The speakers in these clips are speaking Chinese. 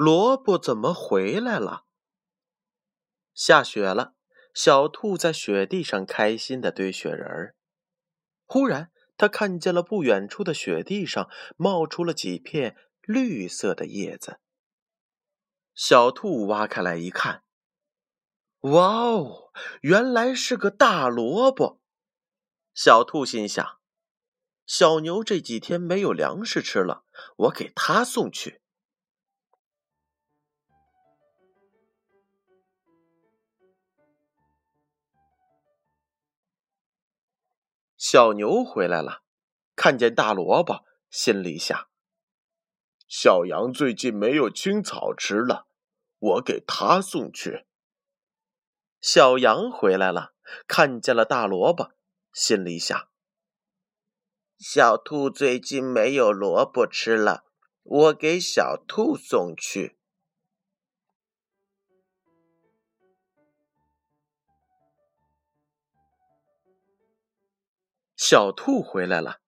萝卜怎么回来了？下雪了，小兔在雪地上开心的堆雪人儿。忽然，他看见了不远处的雪地上冒出了几片绿色的叶子。小兔挖开来一看，哇哦，原来是个大萝卜！小兔心想：小牛这几天没有粮食吃了，我给它送去。小牛回来了，看见大萝卜，心里想：小羊最近没有青草吃了，我给它送去。小羊回来了，看见了大萝卜，心里想：小兔最近没有萝卜吃了，我给小兔送去。小兔回来了，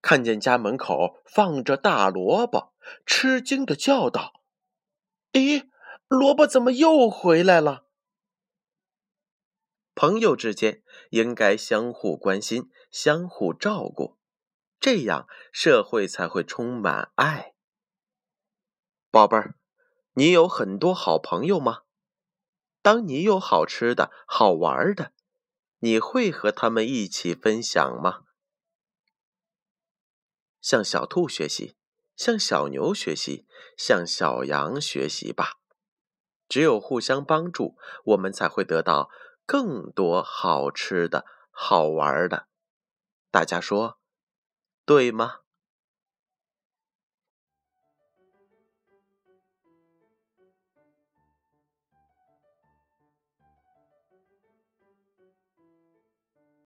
看见家门口放着大萝卜，吃惊的叫道：“咦，萝卜怎么又回来了？”朋友之间应该相互关心、相互照顾，这样社会才会充满爱。宝贝儿，你有很多好朋友吗？当你有好吃的、好玩的。你会和他们一起分享吗？向小兔学习向小牛学习向小羊学习吧。只有互相帮助我们才会得到更多好吃的好玩的。大家说对吗？